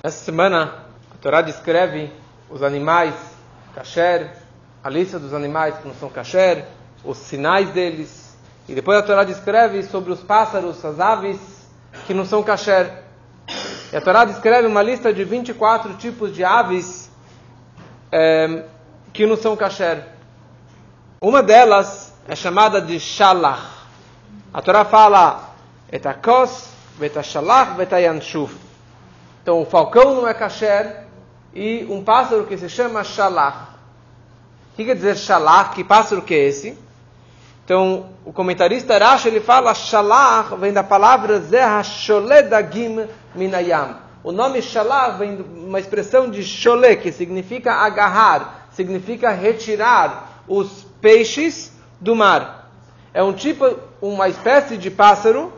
Essa semana a Torá descreve os animais kasher, a lista dos animais que não são kasher, os sinais deles. E depois a Torá descreve sobre os pássaros, as aves que não são kasher. E a Torá descreve uma lista de 24 tipos de aves é, que não são kasher. Uma delas é chamada de shalach. A Torá fala etakos, vetashalach, vetayanshuf. Então o falcão não é kasher e um pássaro que se chama shalach. O que quer dizer shalach? Que pássaro que é esse? Então, o comentarista Rashi, ele fala, shalach vem da palavra zerha sholedagim minayam. O nome shalach vem de uma expressão de shole, que significa agarrar, significa retirar os peixes do mar. É um tipo, uma espécie de pássaro,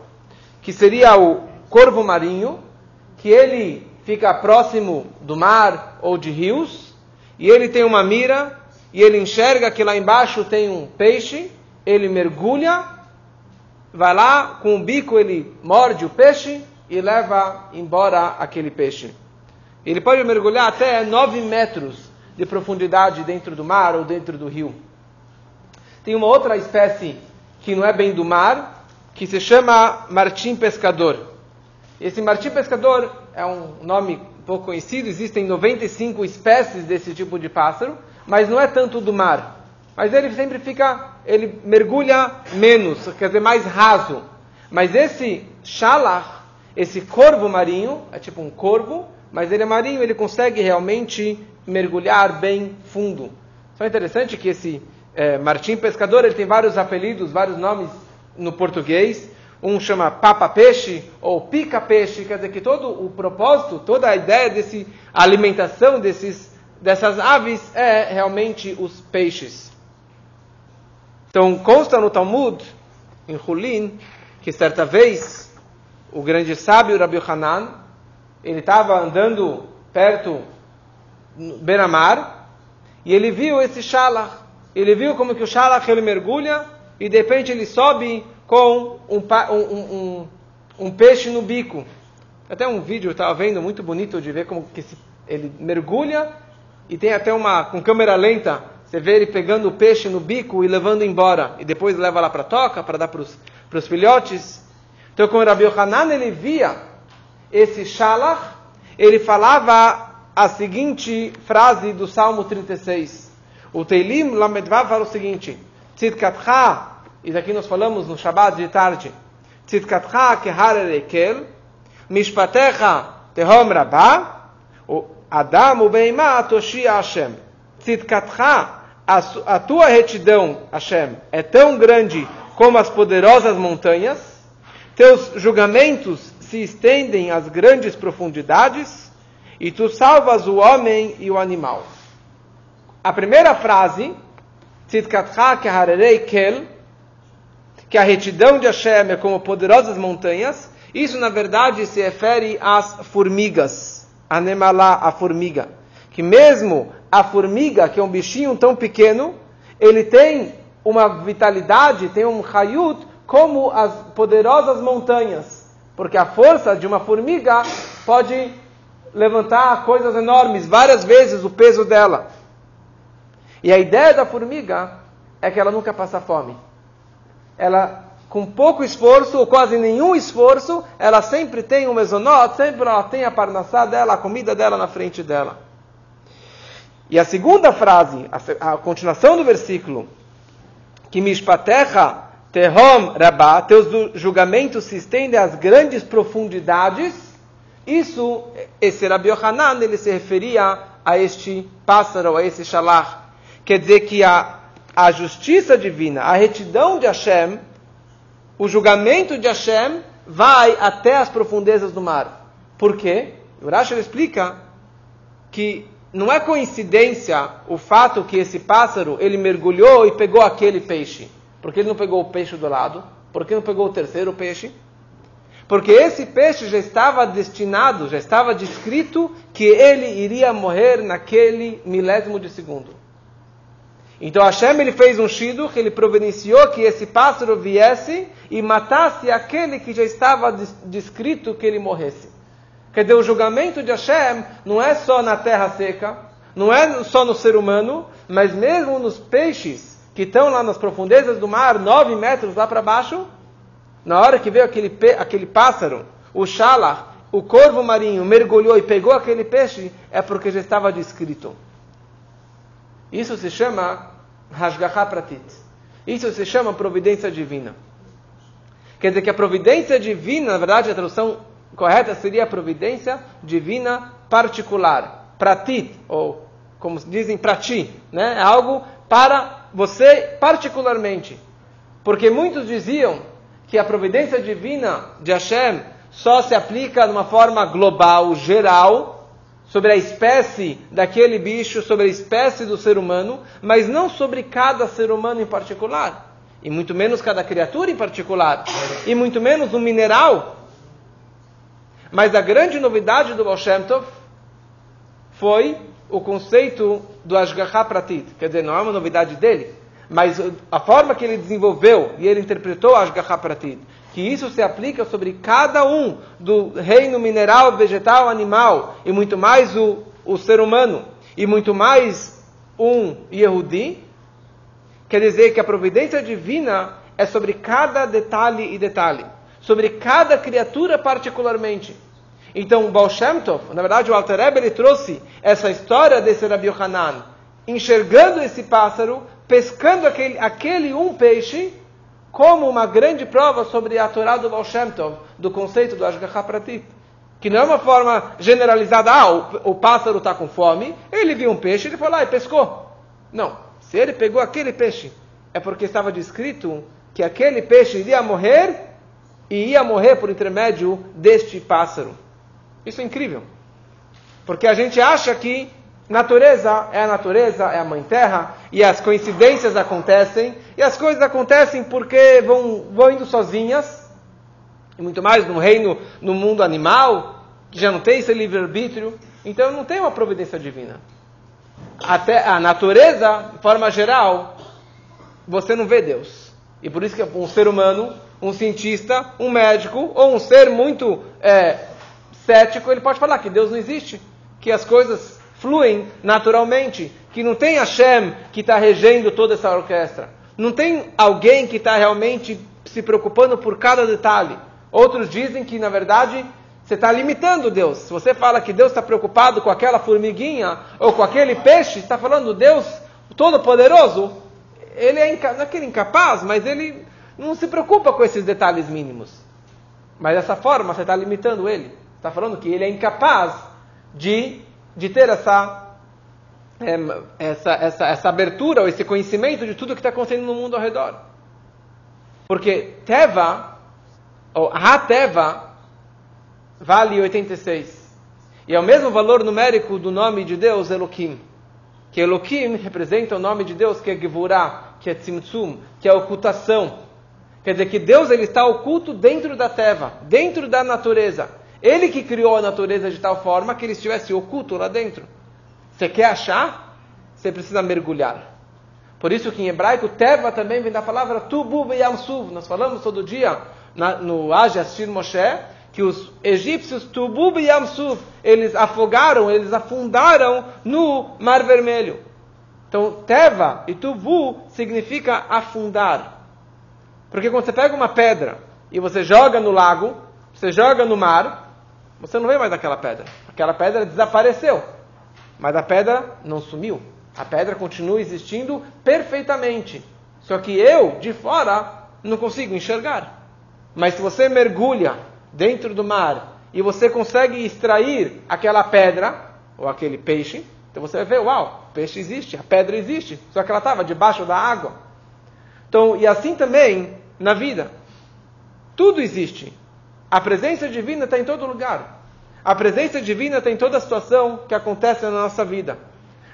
que seria o corvo marinho, que ele fica próximo do mar ou de rios, e ele tem uma mira, e ele enxerga que lá embaixo tem um peixe, ele mergulha, vai lá, com o bico ele morde o peixe e leva embora aquele peixe. Ele pode mergulhar até 9 metros de profundidade dentro do mar ou dentro do rio. Tem uma outra espécie que não é bem do mar, que se chama martim pescador. Esse martim pescador é um nome pouco conhecido, existem 95 espécies desse tipo de pássaro, mas não é tanto do mar. Mas ele sempre fica, ele mergulha menos, quer dizer, mais raso. Mas esse shalach, esse corvo marinho, é tipo um corvo, mas ele é marinho, ele consegue realmente mergulhar bem fundo. Só é interessante que esse é, Martim Pescador, ele tem vários apelidos, vários nomes no português. Um chama Papa Peixe ou Pica Peixe, quer dizer que todo o propósito, toda a ideia desse alimentação desses, dessas aves é realmente os peixes. Então consta no Talmud, em Hulin, que certa vez o grande sábio Rabbi Hanan, ele estava andando perto Benamar e ele viu esse shalach. Ele viu como que o shalach ele mergulha e de repente ele sobe com um, um, um, um peixe no bico. Até um vídeo eu estava vendo muito bonito de ver como que ele mergulha e tem até uma com câmera lenta. Você vê ele pegando o peixe no bico e levando embora e depois leva lá para a toca para dar para os filhotes. Então, quando Rabi Hanan ele via esse shalach, ele falava a seguinte frase do Salmo 36. O Teilim Lamedvav fala o seguinte: Tzidkatcha e daqui nós falamos no Shabbat de tarde, Tzidkatcha kehar erekel, Mishpatecha tehom rabá, Adam ubeima toshia Hashem. Tzidkatcha, a tua retidão, Hashem, é tão grande como as poderosas montanhas, teus julgamentos se estendem às grandes profundidades, e tu salvas o homem e o animal. A primeira frase, Tzidkatcha keharerei kel, que a retidão de Hashem é como poderosas montanhas, isso na verdade se refere às formigas, a Nemalá, a formiga. Que mesmo a formiga, que é um bichinho tão pequeno, ele tem uma vitalidade, tem um hayut, como as poderosas montanhas. Porque a força de uma formiga pode levantar coisas enormes, várias vezes o peso dela. E a ideia da formiga é que ela nunca passa fome ela com pouco esforço, ou quase nenhum esforço, ela sempre tem um mesonot, sempre ela tem a parnassá dela, a comida dela na frente dela. E a segunda frase, a, a continuação do versículo, que mishpatecha tehom rabá, teus julgamentos se estendem às grandes profundidades, isso, esse Rabi Yohanan, ele se referia a este pássaro, a esse shalach. Quer dizer que a a justiça divina, a retidão de Hashem, o julgamento de Hashem vai até as profundezas do mar. Por quê? O Rashi explica que não é coincidência o fato que esse pássaro ele mergulhou e pegou aquele peixe. Porque ele não pegou o peixe do lado? Porque não pegou o terceiro peixe? Porque esse peixe já estava destinado, já estava descrito que ele iria morrer naquele milésimo de segundo. Então Hashem ele fez um shiduch, ele providenciou que esse pássaro viesse e matasse aquele que já estava descrito que ele morresse. Quer dizer, o julgamento de Hashem não é só na terra seca, não é só no ser humano, mas mesmo nos peixes que estão lá nas profundezas do mar, nove metros lá para baixo, na hora que veio aquele, aquele pássaro, o Shalach, o corvo marinho, mergulhou e pegou aquele peixe, é porque já estava descrito. Isso se chama Hashgacha Pratit. Isso se chama providência divina. Quer dizer que a providência divina, na verdade, a tradução correta seria a providência divina particular. Pratit, ou como dizem, para ti. Né? É algo para você particularmente. Porque muitos diziam que a providência divina de Hashem só se aplica de uma forma global, geral, sobre a espécie daquele bicho, sobre a espécie do ser humano, mas não sobre cada ser humano em particular. E muito menos cada criatura em particular. E muito menos um mineral. Mas a grande novidade do Baal Shem Tov foi o conceito do Ashgaha Pratit. Quer dizer, não é uma novidade dele, mas a forma que ele desenvolveu e ele interpretou Ashgaha Pratit, que isso se aplica sobre cada um do reino mineral, vegetal, animal, e muito mais o, o ser humano, e muito mais um Yehudi, quer dizer que a providência divina é sobre cada detalhe e detalhe, sobre cada criatura particularmente. Então, o Baal Shem Tov, na verdade, o Alter Rebbe, ele trouxe essa história desse Rabi Yohanan, enxergando esse pássaro, pescando aquele, aquele um peixe, como uma grande prova sobre a Torá do Baal Shem Tov, do conceito do Ashgacha Pratit. Que não é uma forma generalizada, ah, o, o pássaro está com fome, ele viu um peixe, ele foi lá e pescou. Não, se ele pegou aquele peixe, é porque estava descrito que aquele peixe iria morrer e ia morrer por intermédio deste pássaro. Isso é incrível. Porque a gente acha que natureza é a natureza, é a mãe terra, e as coincidências acontecem, e as coisas acontecem porque vão, vão indo sozinhas, e muito mais no reino, no mundo animal, que já não tem esse livre-arbítrio, então não tem uma providência divina. Até a natureza, de forma geral, você não vê Deus. E por isso que um ser humano, um cientista, um médico, ou um ser muito é, cético, ele pode falar que Deus não existe, que as coisas fluem naturalmente, que não tem Hashem que está regendo toda essa orquestra. Não tem alguém que está realmente se preocupando por cada detalhe. Outros dizem que, na verdade, você está limitando Deus. Se você fala que Deus está preocupado com aquela formiguinha ou com aquele peixe, está falando Deus Todo-Poderoso. Ele é inca... não é ele é incapaz, mas ele não se preocupa com esses detalhes mínimos. Mas dessa forma você está limitando ele. Está falando que ele é incapaz de, de ter essa, é, essa, essa, essa abertura ou esse conhecimento de tudo que está acontecendo no mundo ao redor. Porque Teva, ou Ha-Teva, vale 86. E é o mesmo valor numérico do nome de Deus, Elohim. Que Elohim representa o nome de Deus, que é Gevurah, que é Tzimtzum, que é ocultação. Quer dizer que Deus ele está oculto dentro da Teva, dentro da natureza. Ele que criou a natureza de tal forma que ele estivesse oculto lá dentro. Você quer achar? Você precisa mergulhar. Por isso que em hebraico, Teva também vem da palavra Tubu Yamsuv. Nós falamos todo dia na, no Ajas Shir Moshe que os egípcios Tubu Yamsuv, eles afogaram, eles afundaram no Mar Vermelho. Então, Teva e Tubu significa afundar. Porque quando você pega uma pedra e você joga no lago, você joga no mar, você não vê mais aquela pedra. Aquela pedra desapareceu. Mas a pedra não sumiu. A pedra continua existindo perfeitamente. Só que eu, de fora, não consigo enxergar. Mas se você mergulha dentro do mar e você consegue extrair aquela pedra, ou aquele peixe, então você vai ver, uau, o peixe existe, a pedra existe, só que ela estava debaixo da água. Então, e assim também na vida. Tudo existe. A presença divina está em todo lugar. A presença divina está em toda situação que acontece na nossa vida.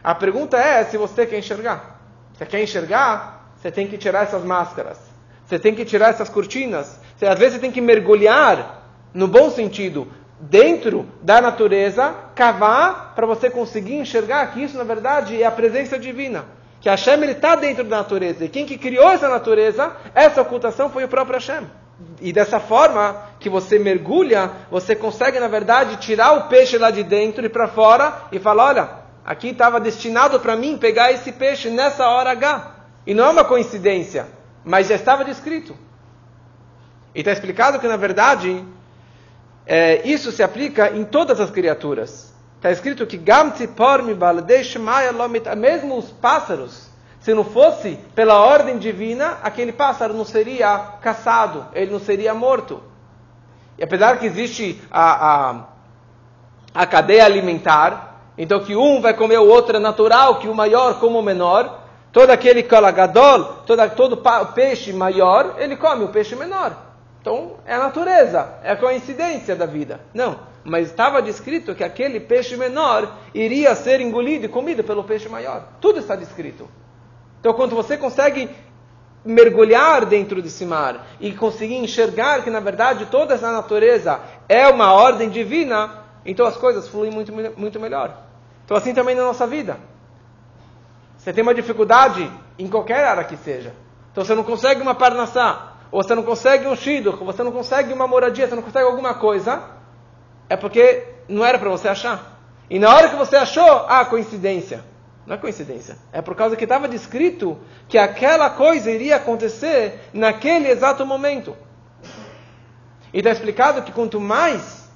A pergunta é se você quer enxergar. Você quer enxergar? Você tem que tirar essas máscaras. Você tem que tirar essas cortinas. Você, às vezes você tem que mergulhar, no bom sentido, dentro da natureza, cavar para você conseguir enxergar que isso, na verdade, é a presença divina. Que Hashem está dentro da natureza. E quem que criou essa natureza, essa ocultação foi o próprio Hashem. E dessa forma, que você mergulha, você consegue, na verdade, tirar o peixe lá de dentro e para fora e falar: olha, aqui estava destinado para mim pegar esse peixe nessa hora H. E não é uma coincidência, mas já estava descrito. E está explicado que, na verdade, é, isso se aplica em todas as criaturas. Está escrito que mesmo os pássaros, se não fosse pela ordem divina, aquele pássaro não seria caçado, ele não seria morto. E apesar que existe a, a, a cadeia alimentar, então que um vai comer o outro é natural, que o maior come o menor, todo aquele colagadol, todo, todo peixe maior, ele come o peixe menor. Então é a natureza, é a coincidência da vida. Não, mas estava descrito que aquele peixe menor iria ser engolido e comido pelo peixe maior. Tudo está descrito. Então quando você consegue mergulhar dentro desse mar e conseguir enxergar que na verdade toda essa natureza é uma ordem divina, então as coisas fluem muito, muito melhor. Então assim também na nossa vida. Você tem uma dificuldade em qualquer área que seja. Então você não consegue uma parnassá, ou você não consegue um shidduch, ou você não consegue uma moradia, você não consegue alguma coisa, é porque não era para você achar. E na hora que você achou, ah, coincidência. Não é coincidência. É por causa que estava descrito que aquela coisa iria acontecer naquele exato momento. E está explicado que quanto mais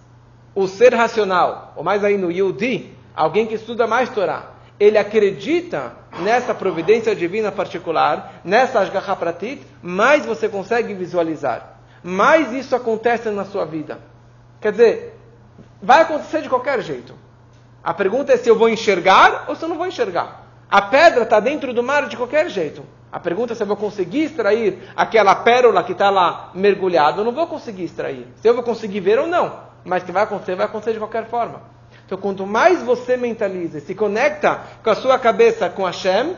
o ser racional, ou mais aí no Yudi, alguém que estuda mais Torá, ele acredita nessa providência divina particular, nessa Ashgaha Pratit, mais você consegue visualizar. Mais isso acontece na sua vida. Quer dizer, vai acontecer de qualquer jeito. A pergunta é se eu vou enxergar ou se eu não vou enxergar. A pedra está dentro do mar de qualquer jeito. A pergunta é se eu vou conseguir extrair aquela pérola que está lá mergulhada. Eu não vou conseguir extrair. Se eu vou conseguir ver ou não. Mas que vai acontecer, vai acontecer de qualquer forma. Então, quanto mais você mentaliza, se conecta com a sua cabeça com Hashem,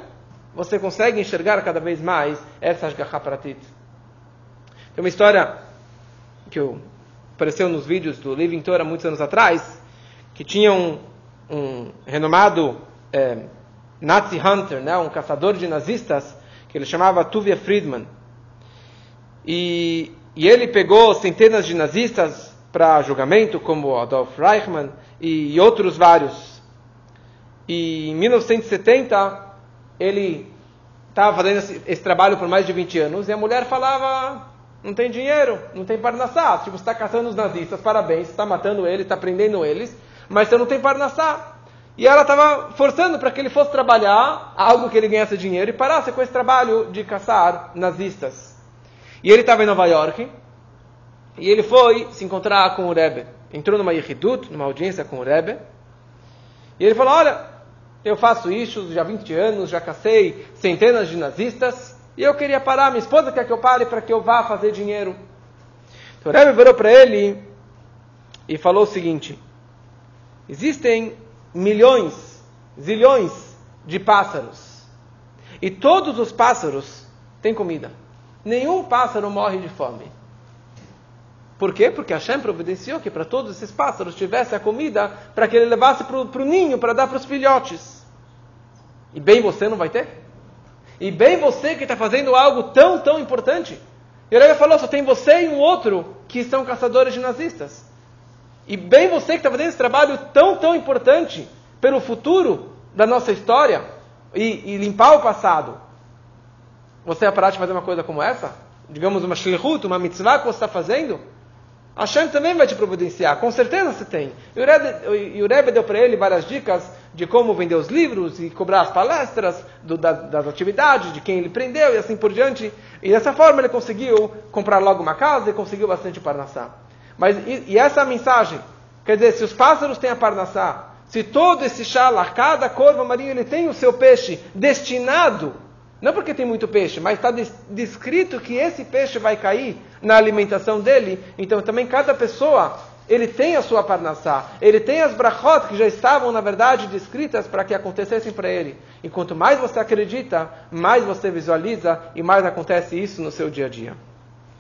você consegue enxergar cada vez mais essa Ashgaha. Tem uma história que apareceu nos vídeos do Living Torah muitos anos atrás, que tinha um, um renomado é, Nazi Hunter, né, um caçador de nazistas, que ele chamava Tuvia Friedman. E, e ele pegou centenas de nazistas para julgamento, como Adolf Reichmann e, e outros vários. E em 1970, ele estava fazendo esse, esse, trabalho por mais de 20 anos, e a mulher falava, não tem dinheiro, não tem parnassá, tipo, você está caçando os nazistas, parabéns, está matando eles, está prendendo eles, mas você não tem parnassá. E ela estava forçando para que ele fosse trabalhar algo que ele ganhasse dinheiro e parasse com esse trabalho de caçar nazistas. E ele estava em Nova York e ele foi se encontrar com o Rebbe. Entrou numa Yehidut, numa audiência com o Rebbe. E ele falou: Olha, eu faço isso já há 20 anos, já cacei centenas de nazistas e eu queria parar. Minha esposa quer que eu pare para que eu vá fazer dinheiro. Então o Rebbe virou para ele e falou o seguinte. Existem milhões, zilhões de pássaros. E todos os pássaros têm comida. Nenhum pássaro morre de fome. Por quê? Porque Hashem providenciou que para todos esses pássaros tivesse a comida para que ele levasse para o ninho, para dar para os filhotes. E bem você não vai ter? E bem você que está fazendo algo tão, tão importante. E ele falou, só tem você e um outro que são caçadores de nazistas. E bem você que está fazendo esse trabalho tão, tão importante pelo futuro da nossa história e, e limpar o passado. Você vai parar de fazer uma coisa como essa? Digamos uma shlichut, uma mitzvah que você está fazendo? A Hashem também vai te providenciar, com certeza você tem. E o Rebbe deu para ele várias dicas de como vender os livros e cobrar as palestras do, da, das atividades, de quem ele prendeu e assim por diante. E dessa forma ele conseguiu comprar logo uma casa e conseguiu bastante parnassá. Mas e, e essa mensagem, quer dizer, se os pássaros têm a parnassá, se todo esse shalach, cada corvo marinho, ele tem o seu peixe destinado, não porque tem muito peixe, mas está descrito que esse peixe vai cair na alimentação dele, então também cada pessoa, ele tem a sua parnassá, ele tem as brachot que já estavam, na verdade, descritas para que acontecessem para ele. E quanto mais você acredita, mais você visualiza e mais acontece isso no seu dia a dia.